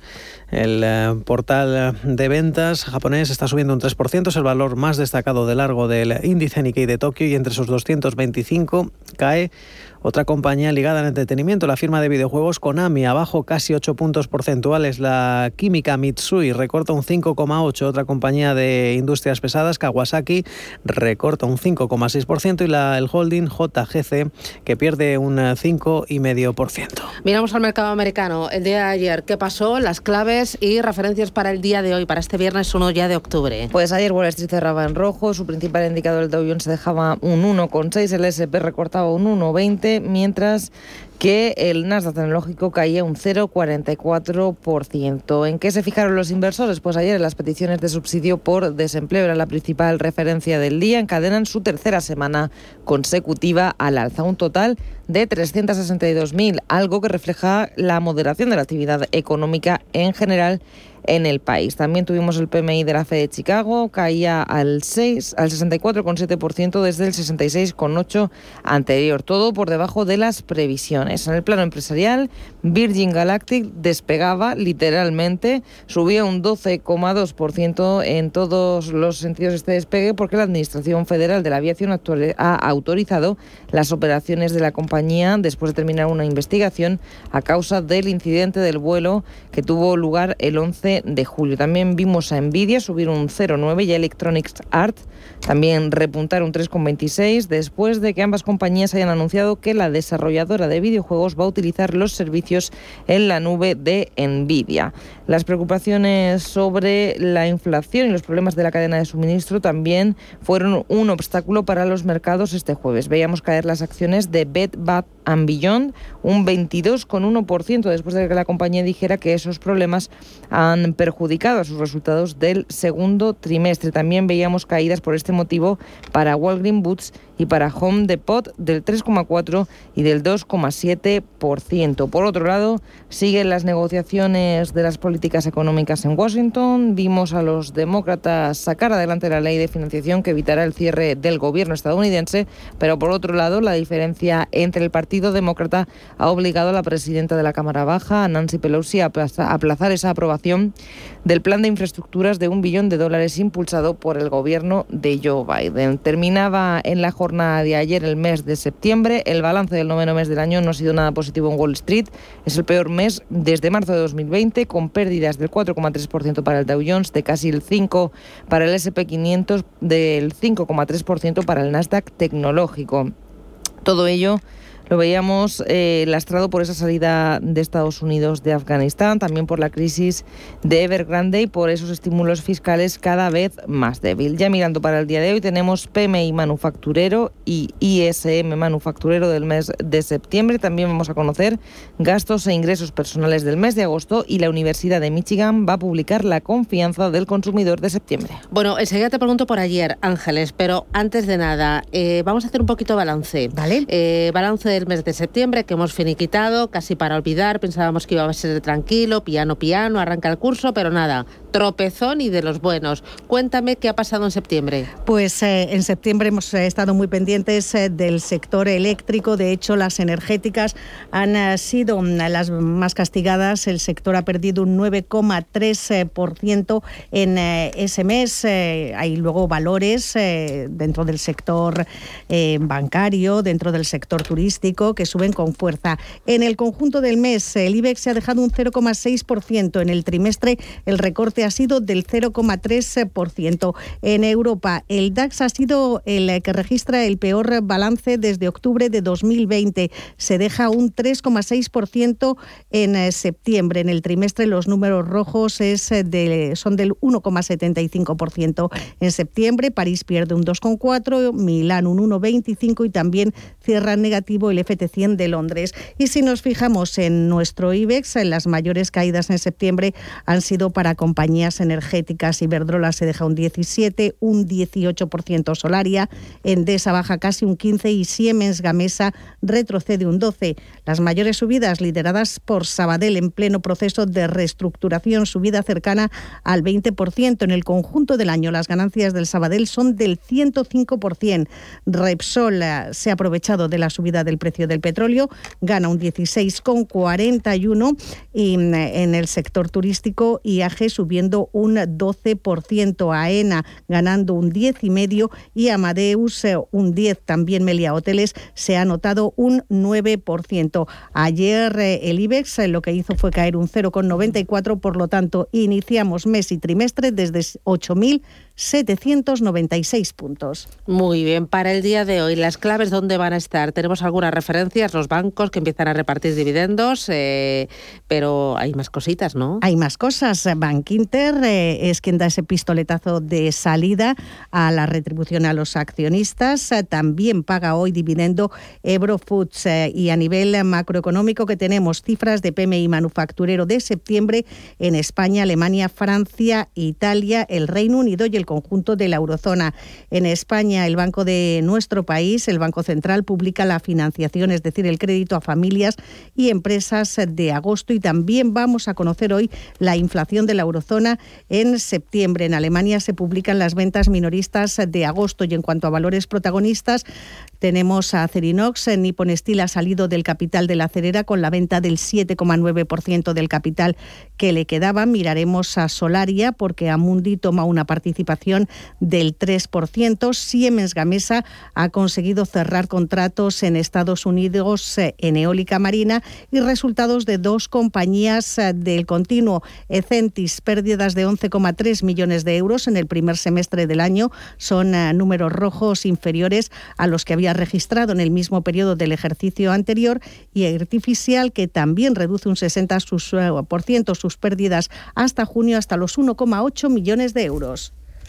el portal de ventas japonés, está subiendo un 3%. Es el valor más destacado de la del índice Nikkei de Tokio y entre sus 225 cae otra compañía ligada al entretenimiento, la firma de videojuegos Konami, abajo casi 8 puntos porcentuales. La química Mitsui recorta un 5,8. Otra compañía de industrias pesadas, Kawasaki, recorta un 5,6%. Y la, el holding JGC, que pierde un 5,5%. Miramos al mercado americano. El día de ayer, ¿qué pasó? Las claves y referencias para el día de hoy, para este viernes 1 ya de octubre. Pues ayer Wall Street cerraba en rojo. Su principal indicador, el Dow Jones, dejaba un 1,6. El SP recortaba un 1,20 mientras que el Nasdaq tecnológico caía un 0,44%. ¿En qué se fijaron los inversores? Pues ayer las peticiones de subsidio por desempleo era la principal referencia del día. Encadenan su tercera semana consecutiva al alza, un total de 362.000, algo que refleja la moderación de la actividad económica en general en el país. También tuvimos el PMI de la Fed de Chicago, caía al 6, al 64,7% desde el 66,8 anterior, todo por debajo de las previsiones. En el plano empresarial, Virgin Galactic despegaba literalmente, subía un 12,2% en todos los sentidos este despegue porque la Administración Federal de la Aviación ha autorizado las operaciones de la compañía después de terminar una investigación a causa del incidente del vuelo que tuvo lugar el 11 de julio. También vimos a Nvidia subir un 0,9 y a Electronics Art también repuntar un 3,26 después de que ambas compañías hayan anunciado que la desarrolladora de videojuegos va a utilizar los servicios en la nube de Nvidia. Las preocupaciones sobre la inflación y los problemas de la cadena de suministro también fueron un obstáculo para los mercados este jueves. Veíamos caer las acciones de Bed Bath Beyond un 22,1% después de que la compañía dijera que esos problemas han perjudicado a sus resultados del segundo trimestre. También veíamos caídas por este motivo para Walgreen Boots y para Home Depot del 3,4 y del 2,7%. Por otro lado, siguen las negociaciones de las políticas económicas en Washington. Vimos a los demócratas sacar adelante la ley de financiación que evitará el cierre del gobierno estadounidense, pero por otro lado, la diferencia entre el Partido Demócrata ha obligado a la presidenta de la Cámara Baja, Nancy Pelosi, a aplazar esa aprobación del plan de infraestructuras de un billón de dólares impulsado por el gobierno de Joe Biden. Terminaba en la jornada de ayer el mes de septiembre. El balance del noveno mes del año no ha sido nada positivo en Wall Street. Es el peor mes desde marzo de 2020, con pérdidas del 4,3% para el Dow Jones, de casi el 5% para el SP500, del 5,3% para el Nasdaq tecnológico. Todo ello lo veíamos eh, lastrado por esa salida de Estados Unidos de Afganistán, también por la crisis de Evergrande y por esos estímulos fiscales cada vez más débil. Ya mirando para el día de hoy tenemos PMI manufacturero y ISM manufacturero del mes de septiembre. También vamos a conocer gastos e ingresos personales del mes de agosto y la Universidad de Michigan va a publicar la confianza del consumidor de septiembre. Bueno, enseguida te pregunto por ayer, Ángeles, pero antes de nada, eh, vamos a hacer un poquito balance. ¿Vale? Eh, balance del mes de septiembre que hemos finiquitado, casi para olvidar, pensábamos que iba a ser tranquilo, piano, piano, arranca el curso, pero nada, tropezón y de los buenos. Cuéntame qué ha pasado en septiembre. Pues eh, en septiembre hemos eh, estado muy pendientes eh, del sector eléctrico. De hecho, las energéticas han sido mm, las más castigadas. El sector ha perdido un 9,3% en ese mes. hay luego valores dentro del sector bancario, dentro del sector turístico, que suben con fuerza. En el conjunto del mes, el IBEX se ha dejado un 0,6%. En el trimestre, el recorte ha sido del 0,3%. En Europa, el DAX ha sido el que registra el peor balance desde octubre de 2020. Se deja un 3,6% en eh, septiembre. En el trimestre los números rojos es eh, de, son del 1,75% en septiembre. París pierde un 2,4%, Milán un 1,25% y también cierra negativo el FT100 de Londres. Y si nos fijamos en nuestro IBEX, las mayores caídas en septiembre han sido para compañías energéticas. Iberdrola se deja un 17, un 18% Solaria, Endesa baja casi un 15 y Siemens Gamesa retrocede un 12. Las mayores subidas lideradas por Sabadell en pleno proceso de reestructuración, subida cercana al 20%. En el conjunto del año las ganancias del Sabadell son del 105%. Repsol eh, se ha aprovechado de la subida del precio del petróleo, gana un 16,41 y mm, en el sector turístico IAG subiendo un 12%, AENA ganando un 10,5% y Amadeus eh, un 10%. También Melia Hoteles se ha notado un 9%. Ayer eh, el IBEX lo que hizo fue caer un 0,94%, por lo tanto iniciamos mes y trimestre desde 8.000 796 puntos. Muy bien, para el día de hoy, las claves dónde van a estar. Tenemos algunas referencias, los bancos que empiezan a repartir dividendos, eh, pero hay más cositas, ¿no? Hay más cosas. Bank Inter eh, es quien da ese pistoletazo de salida a la retribución a los accionistas. también paga hoy dividendo Ebro Foods eh, y a nivel macroeconómico que tenemos cifras de PMI manufacturero de septiembre en España, Alemania, Francia, Italia, el Reino Unido y el conjunto de la eurozona. En España, el Banco de nuestro país, el Banco Central, publica la financiación, es decir, el crédito a familias y empresas de agosto y también vamos a conocer hoy la inflación de la eurozona en septiembre. En Alemania se publican las ventas minoristas de agosto y en cuanto a valores protagonistas, tenemos a Cerinox, Nippon Steel ha salido del capital de la acerera con la venta del 7,9% del capital que le quedaba. Miraremos a Solaria porque Amundi toma una participación del 3%. Siemens Gamesa ha conseguido cerrar contratos en Estados Unidos eh, en eólica marina y resultados de dos compañías eh, del continuo. Ecentis, pérdidas de 11,3 millones de euros en el primer semestre del año. Son eh, números rojos inferiores a los que había registrado en el mismo periodo del ejercicio anterior y Artificial, que también reduce un 60% sus pérdidas hasta junio hasta los 1,8 millones de euros.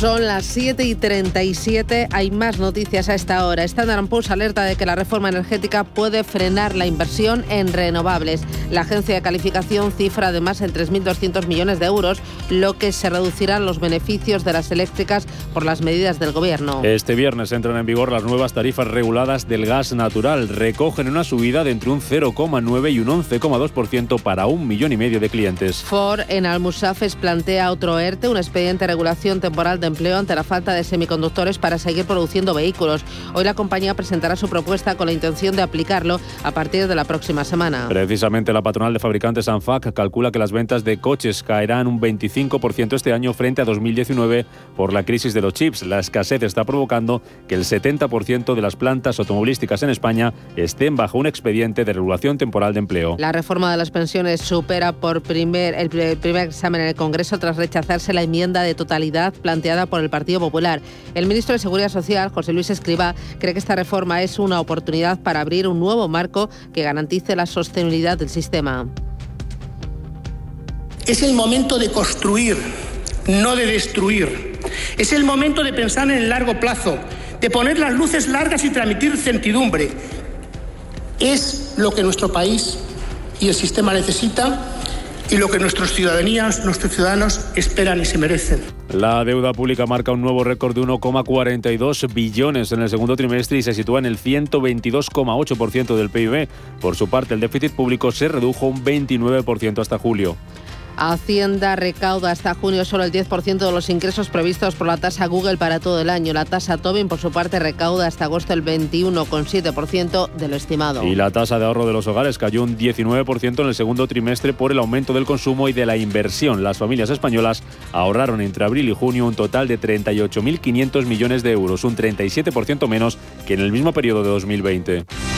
Son las 7 y 37. Hay más noticias a esta hora. Standard Poor's alerta de que la reforma energética puede frenar la inversión en renovables. La agencia de calificación cifra además en 3.200 millones de euros, lo que se reducirán los beneficios de las eléctricas por las medidas del gobierno. Este viernes entran en vigor las nuevas tarifas reguladas del gas natural. Recogen una subida de entre un 0,9 y un 11,2% para un millón y medio de clientes. Ford en Almusafes plantea otro ERTE, un expediente de regulación temporal de empleo ante la falta de semiconductores para seguir produciendo vehículos. Hoy la compañía presentará su propuesta con la intención de aplicarlo a partir de la próxima semana. Precisamente la patronal de fabricantes ANFAC calcula que las ventas de coches caerán un 25% este año frente a 2019 por la crisis de los chips. La escasez está provocando que el 70% de las plantas automovilísticas en España estén bajo un expediente de regulación temporal de empleo. La reforma de las pensiones supera por primer, el primer examen en el Congreso tras rechazarse la enmienda de totalidad planteada por el Partido Popular. El ministro de Seguridad Social, José Luis Escriba, cree que esta reforma es una oportunidad para abrir un nuevo marco que garantice la sostenibilidad del sistema. Es el momento de construir, no de destruir. Es el momento de pensar en el largo plazo, de poner las luces largas y transmitir certidumbre. Es lo que nuestro país y el sistema necesita y lo que nuestros ciudadanías, nuestros ciudadanos esperan y se merecen. La deuda pública marca un nuevo récord de 1,42 billones en el segundo trimestre y se sitúa en el 122,8% del PIB. Por su parte, el déficit público se redujo un 29% hasta julio. Hacienda recauda hasta junio solo el 10% de los ingresos previstos por la tasa Google para todo el año. La tasa Tobin, por su parte, recauda hasta agosto el 21,7% de lo estimado. Y la tasa de ahorro de los hogares cayó un 19% en el segundo trimestre por el aumento del consumo y de la inversión. Las familias españolas ahorraron entre abril y junio un total de 38.500 millones de euros, un 37% menos que en el mismo periodo de 2020.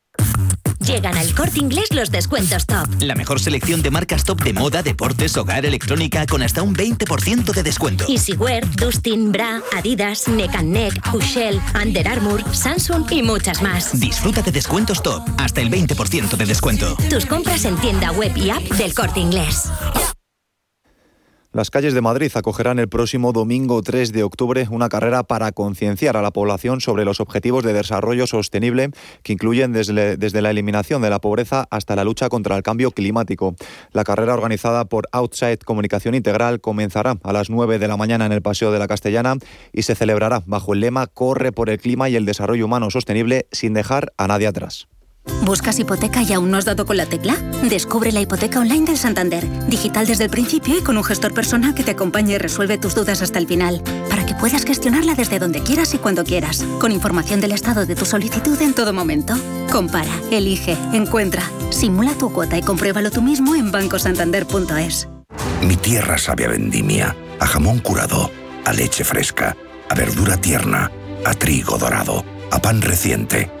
Llegan al corte inglés los descuentos top. La mejor selección de marcas top de moda, deportes, hogar, electrónica con hasta un 20% de descuento. Easywear, Dustin, Bra, Adidas, Neck Neck, Hushell, Under Armour, Samsung y muchas más. Disfruta de descuentos top, hasta el 20% de descuento. Tus compras en tienda web y app del corte inglés. Las calles de Madrid acogerán el próximo domingo 3 de octubre una carrera para concienciar a la población sobre los objetivos de desarrollo sostenible que incluyen desde, desde, la eliminación de la pobreza hasta la lucha contra el cambio climático. La carrera organizada por Outside Comunicación Integral comenzará a las 9 de la mañana en el Paseo de la Castellana y se celebrará bajo el lema Corre por el clima y el desarrollo humano sostenible sin dejar a nadie atrás. ¿Buscas hipoteca y aún no has dado con la tecla? Descubre la hipoteca online del Santander, digital desde el principio y con un gestor personal que te acompañe y resuelve tus dudas hasta el final, para que puedas gestionarla desde donde quieras y cuando quieras, con información del estado de tu solicitud en todo momento. Compara, elige, encuentra, simula tu cuota y compruébalo tú mismo en bancosantander.es. Mi tierra sabe a vendimia, a jamón curado, a leche fresca, a verdura tierna, a trigo dorado, a pan reciente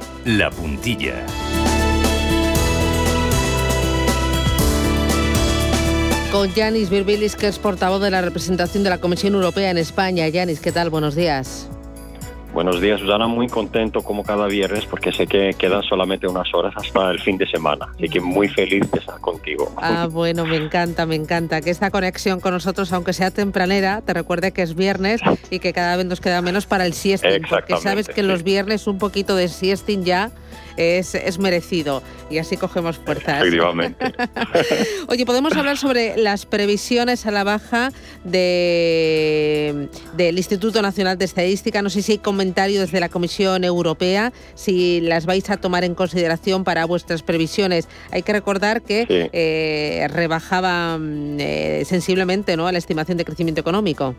La Puntilla. Con Yanis Virbilis, que es portavoz de la representación de la Comisión Europea en España. Yanis, ¿qué tal? Buenos días. Buenos días, Susana. Muy contento como cada viernes porque sé que quedan solamente unas horas hasta el fin de semana. Así que muy feliz de estar contigo. Ah, bueno, me encanta, me encanta que esta conexión con nosotros, aunque sea tempranera, te recuerde que es viernes y que cada vez nos queda menos para el siesting. Porque sabes que los viernes un poquito de siesting ya es, es merecido y así cogemos fuerzas. Efectivamente. Oye, podemos hablar sobre las previsiones a la baja de, del Instituto Nacional de Estadística. No sé si hay comentarios desde la Comisión Europea, si las vais a tomar en consideración para vuestras previsiones. Hay que recordar que eh, rebajaba eh, sensiblemente ¿no? la estimación de crecimiento económico.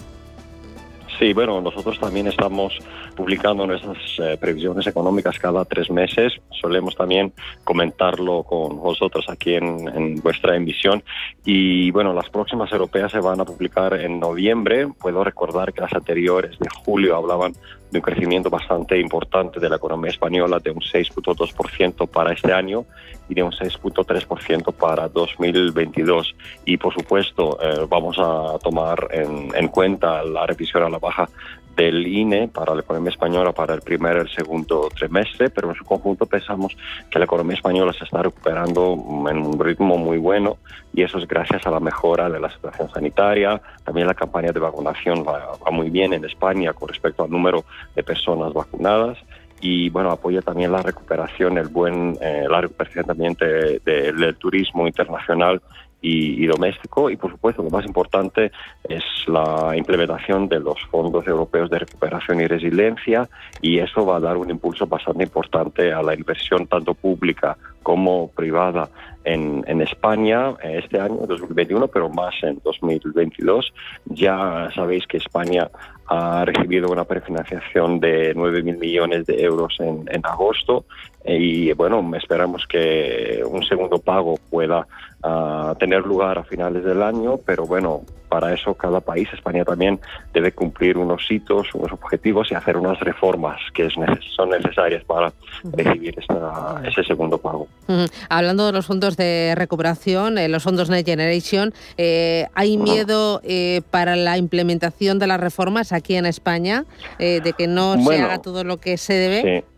Sí, bueno, nosotros también estamos publicando nuestras eh, previsiones económicas cada tres meses. Solemos también comentarlo con vosotros aquí en, en, vuestra emisión. Y bueno, las próximas europeas se van a publicar en noviembre. Puedo recordar que las anteriores de julio hablaban de un crecimiento bastante importante de la economía española de un 6.2% para este año y de un 6.3% para 2022. Y por supuesto eh, vamos a tomar en, en, cuenta la revisión a la baja del INE para la economía española para el primer y el segundo trimestre, pero en su conjunto pensamos que la economía española se está recuperando en un ritmo muy bueno y eso es gracias a la mejora de la situación sanitaria. También la campaña de vacunación va, va muy bien en España con respecto al número de personas vacunadas y bueno apoya también la recuperación el buen eh, la recuperación también de, de, del turismo internacional y, doméstico y por supuesto lo más importante es la implementación de los fondos europeos de recuperación y resiliencia y eso va a dar un impulso bastante importante a la inversión tanto pública como privada en, España este año, 2021, pero más en 2022. Ya sabéis que España ha recibido una prefinanciación de 9.000 millones de euros en, en agosto y bueno, esperamos que un segundo pago pueda uh, tener lugar a finales del año, pero bueno, para eso cada país, España también, debe cumplir unos hitos, unos objetivos y hacer unas reformas que es neces son necesarias para recibir esta, ese segundo pago. Uh -huh. Hablando de los fondos de recuperación, eh, los fondos Next Generation, eh, ¿hay miedo eh, para la implementación de las reformas aquí en España, eh, de que no bueno, se haga todo lo que se debe? Sí.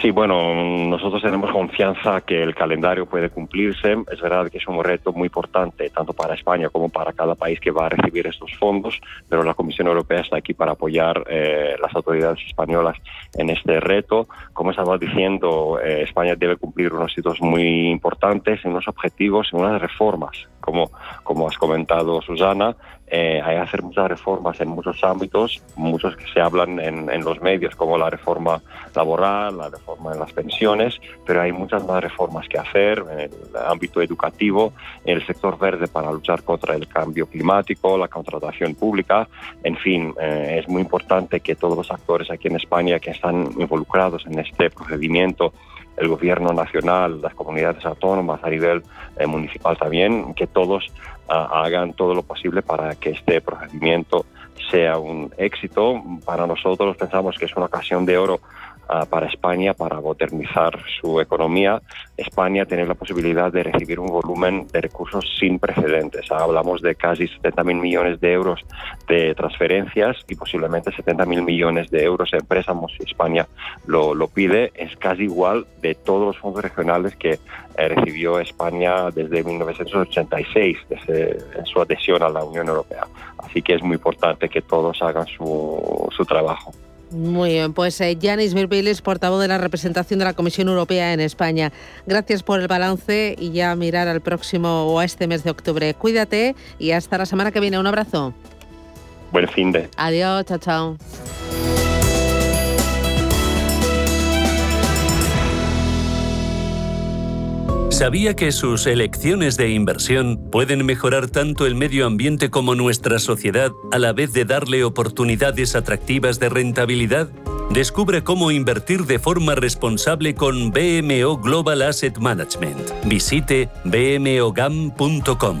Sí, bueno, nosotros tenemos confianza que el calendario puede cumplirse. Es verdad que es un reto muy importante, tanto para España como para cada país que va a recibir estos fondos, pero la Comisión Europea está aquí para apoyar eh, las autoridades españolas en este reto. Como estaba diciendo, eh, España debe cumplir unos hitos muy importantes, unos objetivos, unas reformas, como, como has comentado, Susana. Eh, hay que hacer muchas reformas en muchos ámbitos, muchos que se hablan en, en, los medios, como la reforma laboral, la reforma en las pensiones, pero hay muchas más reformas que hacer en el ámbito educativo, en el sector verde para luchar contra el cambio climático, la contratación pública. En fin, eh, es muy importante que todos los actores aquí en España que están involucrados en este procedimiento, el gobierno nacional, las comunidades autónomas a nivel eh, municipal también, que todos uh, hagan todo lo posible para que este procedimiento sea un éxito. Para nosotros pensamos que es una ocasión de oro para España para modernizar su economía. España tiene la posibilidad de recibir un volumen de recursos sin precedentes. Hablamos de casi 70.000 millones de euros de transferencias y posiblemente 70.000 millones de euros en préstamos si España lo, lo, pide. Es casi igual de todos los fondos regionales que eh, recibió España desde 1986, desde su adhesión a la Unión Europea. Así que es muy importante que todos hagan su, su trabajo. Muy bien, pues eh, Yanis Virbilis, portavoz de la representación de la Comisión Europea en España. Gracias por el balance y ya mirar al próximo o a este mes de octubre. Cuídate y hasta la semana que viene. Un abrazo. Buen fin de. Adiós, chao, chao. ¿Sabía que sus elecciones de inversión pueden mejorar tanto el medio ambiente como nuestra sociedad a la vez de darle oportunidades atractivas de rentabilidad? Descubre cómo invertir de forma responsable con BMO Global Asset Management. Visite bmogam.com.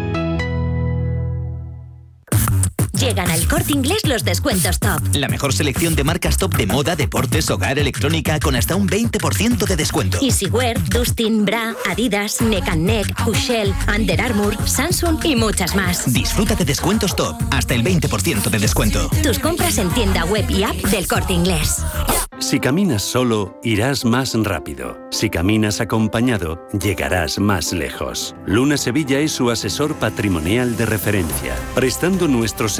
Llegan al corte inglés los descuentos top. La mejor selección de marcas top de moda, deportes, hogar, electrónica con hasta un 20% de descuento. Easywear, Dustin, Bra, Adidas, Neck and Neck, Hushell, Under Armour, Samsung y muchas más. Disfruta de descuentos top, hasta el 20% de descuento. Tus compras en tienda web y app del corte inglés. Si caminas solo, irás más rápido. Si caminas acompañado, llegarás más lejos. Luna Sevilla es su asesor patrimonial de referencia. Prestando nuestros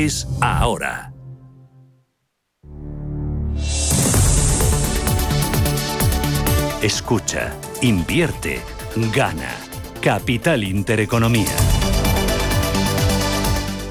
ahora. Escucha, invierte, gana. Capital Intereconomía.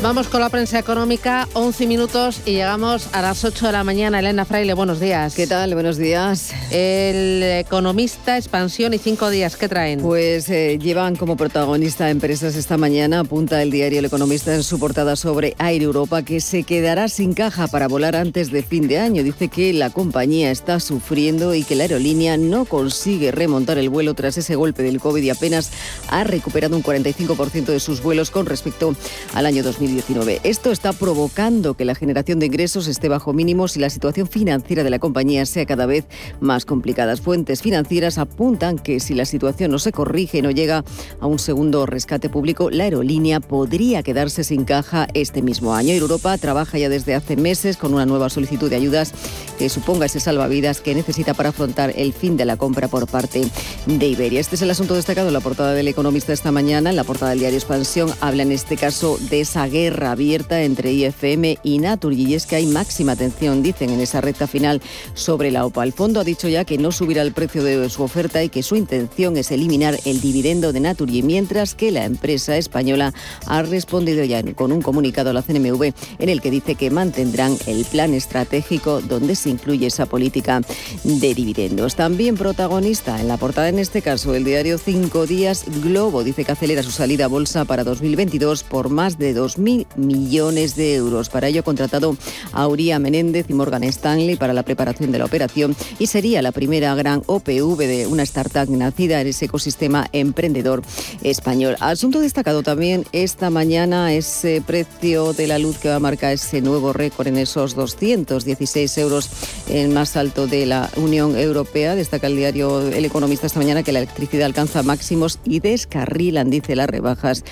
Vamos con la prensa económica, 11 minutos y llegamos a las 8 de la mañana. Elena Fraile, buenos días. ¿Qué tal? Buenos días. El economista, expansión y cinco días, ¿qué traen? Pues eh, llevan como protagonista empresas esta mañana, apunta el diario El Economista en su portada sobre Air Europa, que se quedará sin caja para volar antes de fin de año. Dice que la compañía está sufriendo y que la aerolínea no consigue remontar el vuelo tras ese golpe del COVID y apenas ha recuperado un 45% de sus vuelos con respecto al año 2020. Esto está provocando que la generación de ingresos esté bajo mínimos y la situación financiera de la compañía sea cada vez más complicada. Fuentes financieras apuntan que si la situación no se corrige y no llega a un segundo rescate público, la aerolínea podría quedarse sin caja este mismo año. Europa trabaja ya desde hace meses con una nueva solicitud de ayudas que suponga ese salvavidas que necesita para afrontar el fin de la compra por parte de Iberia. Este es el asunto destacado en la portada del Economista esta mañana. En la portada del diario Expansión habla en este caso de esa guerra guerra abierta entre IFM y Naturgy y es que hay máxima atención, dicen, en esa recta final sobre la OPA. El fondo ha dicho ya que no subirá el precio de su oferta y que su intención es eliminar el dividendo de Naturgy, mientras que la empresa española ha respondido ya con un comunicado a la CNMV en el que dice que mantendrán el plan estratégico donde se incluye esa política de dividendos. También protagonista en la portada, en este caso, el diario Cinco Días Globo dice que acelera su salida a bolsa para 2022 por más de 2.000 millones de euros. Para ello ha contratado a Uría Menéndez y Morgan Stanley para la preparación de la operación y sería la primera gran OPV de una startup nacida en ese ecosistema emprendedor español. Asunto destacado también esta mañana ese precio de la luz que va a marcar ese nuevo récord en esos 216 euros, el más alto de la Unión Europea. Destaca el diario El Economista esta mañana que la electricidad alcanza máximos y descarrilan, dice, las rebajas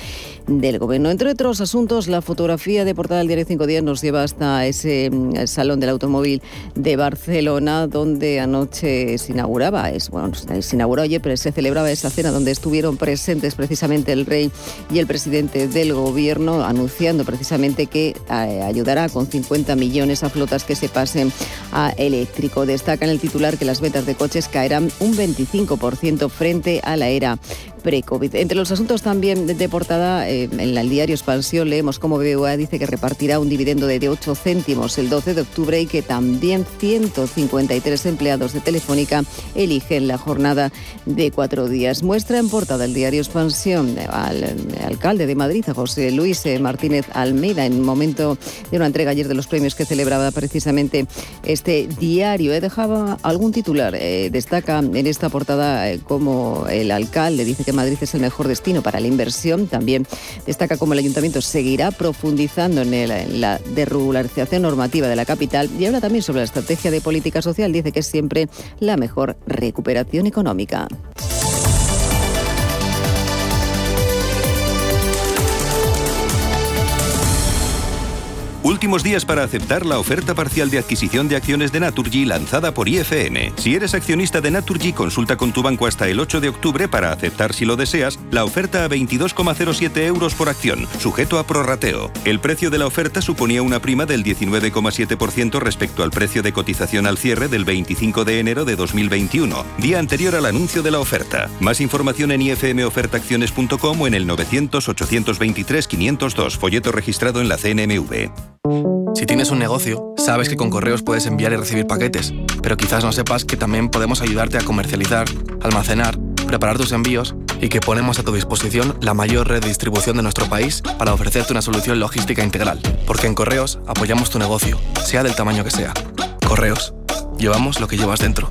del gobierno. Entre otros asuntos, la fotografía de portada del diario Cinco Días nos lleva hasta ese mm, salón del automóvil de Barcelona, donde anoche se inauguraba, bueno, se inauguró ayer, pero se celebraba esa cena donde estuvieron presentes precisamente el rey y el presidente del gobierno, anunciando precisamente que eh, ayudará con 50 millones a flotas que se pasen a eléctrico. Destaca en el titular que las ventas de coches caerán un 25% frente a la era pre-COVID. Entre los asuntos también de portada, eh, en el diario Expansión leemos cómo BBVA dice que repartirá un dividendo de 8 céntimos el 12 de octubre y que también 153 empleados de Telefónica eligen la jornada de cuatro días. Muestra en portada el diario Expansión al alcalde de Madrid, a José Luis eh, Martínez Almeida, en momento de una entrega ayer de los premios que celebraba precisamente este diario. He dejado algún titular. Eh, destaca en esta portada como el alcalde dice Madrid es el mejor destino para la inversión. También destaca cómo el ayuntamiento seguirá profundizando en, la desregularización normativa de la capital y habla también sobre la estrategia de política social. Dice que es siempre la mejor recuperación económica. Últimos días para aceptar la oferta parcial de adquisición de acciones de Naturgy lanzada por IFM. Si eres accionista de Naturgy, consulta con tu banco hasta el 8 de octubre para aceptar, si lo deseas, la oferta a 22,07 euros por acción, sujeto a prorrateo. El precio de la oferta suponía una prima del 19,7% respecto al precio de cotización al cierre del 25 de enero de 2021, día anterior al anuncio de la oferta. Más información en ifmofertaacciones.com o en el 900 823 502, folleto registrado en la CNMV. Si tienes un negocio, sabes que con correos puedes enviar y recibir paquetes, pero quizás no sepas que también podemos ayudarte a comercializar, almacenar, preparar tus envíos y que ponemos a tu disposición la mayor red de distribución de nuestro país para ofrecerte una solución logística integral. Porque en correos apoyamos tu negocio, sea del tamaño que sea. Correos. Llevamos lo que llevas dentro.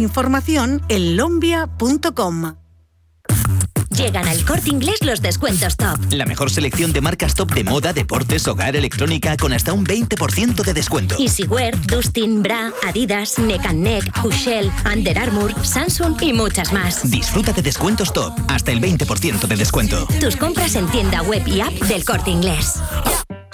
Información en lombia.com. Llegan al corte inglés los descuentos top. La mejor selección de marcas top de moda, deportes, hogar, electrónica con hasta un 20% de descuento. Easywear, Dustin, Bra, Adidas, Neck Neck, Hushell, Under Armour, Samsung y muchas más. Disfruta de descuentos top, hasta el 20% de descuento. Tus compras en tienda web y app del corte inglés.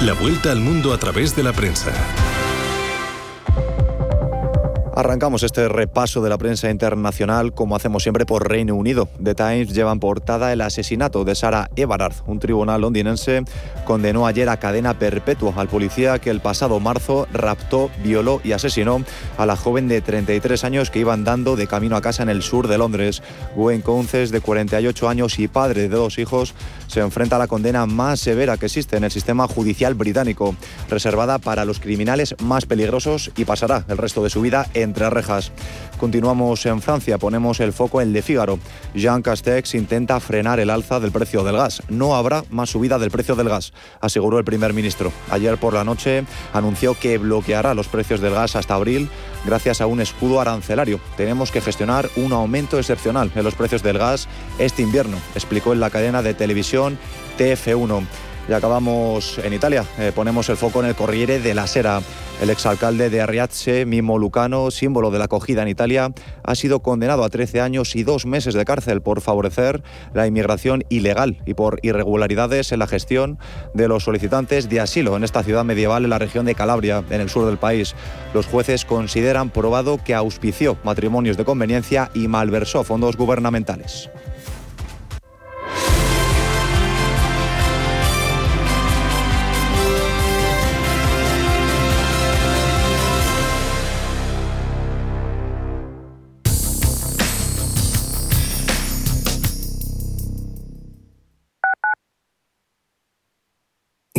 La vuelta al mundo a través de la prensa. Arrancamos este repaso de la prensa internacional, como hacemos siempre, por Reino Unido. The Times lleva en portada el asesinato de Sarah Everard. Un tribunal londinense condenó ayer a cadena perpetua al policía que el pasado marzo raptó, violó y asesinó a la joven de 33 años que iba andando de camino a casa en el sur de Londres. Gwen Counces, de 48 años y padre de dos hijos, se enfrenta a la condena más severa que existe en el sistema judicial británico, reservada para los criminales más peligrosos y pasará el resto de su vida entre rejas. Continuamos en Francia, ponemos el foco en Le Figaro. Jean Castex intenta frenar el alza del precio del gas. No habrá más subida del precio del gas, aseguró el primer ministro. Ayer por la noche anunció que bloqueará los precios del gas hasta abril gracias a un escudo arancelario. Tenemos que gestionar un aumento excepcional en los precios del gas este invierno, explicó en la cadena de televisión TF1. Y acabamos en Italia. Eh, ponemos el foco en el Corriere de la Sera. El exalcalde de Arriazze, Mimo Lucano, símbolo de la acogida en Italia, ha sido condenado a 13 años y dos meses de cárcel por favorecer la inmigración ilegal y por irregularidades en la gestión de los solicitantes de asilo en esta ciudad medieval en la región de Calabria, en el sur del país. Los jueces consideran probado que auspició matrimonios de conveniencia y malversó fondos gubernamentales.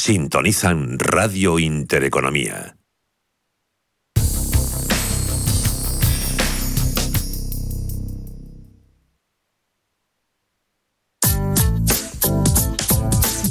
Sintonizan Radio Intereconomía.